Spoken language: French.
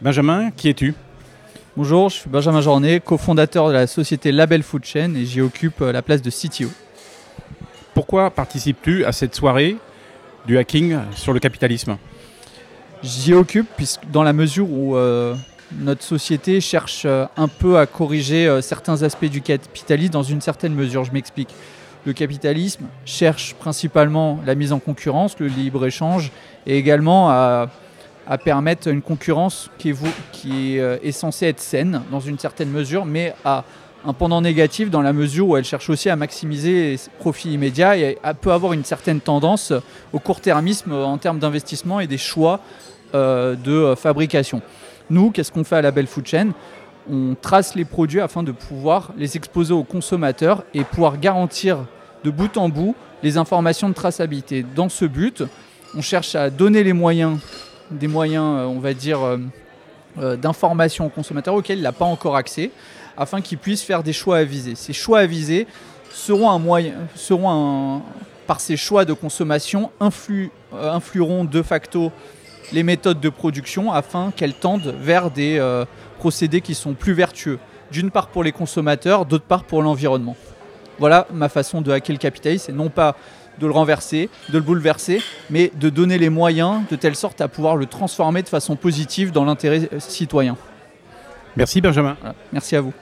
Benjamin, qui es-tu? Bonjour, je suis Benjamin Journet, cofondateur de la société Label Food Chain et j'y occupe euh, la place de CTO. Pourquoi participes-tu à cette soirée du hacking sur le capitalisme? J'y occupe puisque dans la mesure où euh, notre société cherche euh, un peu à corriger certains aspects du capitalisme dans une certaine mesure. Je m'explique. Le capitalisme cherche principalement la mise en concurrence, le libre-échange et également à à permettre une concurrence qui euh, est, censée être saine dans une certaine mesure, mais à un pendant négatif dans la mesure où elle cherche aussi à maximiser ses profits immédiats et peut avoir une certaine tendance au court-termisme en termes d'investissement et des choix euh, de fabrication. Nous, qu'est-ce qu'on fait à la Belle Food Chain? On trace les produits afin de pouvoir les exposer aux consommateurs et pouvoir garantir de bout en bout les informations de traçabilité. Dans ce but, on cherche à donner les moyens des moyens, euh, on va dire, euh, euh, d'information aux consommateurs auxquels il n'a pas encore accès, afin qu'ils puissent faire des choix avisés. Ces choix avisés seront un moyen, seront par ces choix de consommation, influeront de facto les méthodes de production afin qu'elles tendent vers des procédés qui sont plus vertueux, d'une part pour les consommateurs, d'autre part pour l'environnement. Voilà ma façon de hacker le capitalisme, et non pas de le renverser, de le bouleverser, mais de donner les moyens de telle sorte à pouvoir le transformer de façon positive dans l'intérêt citoyen. Merci Benjamin. Merci à vous.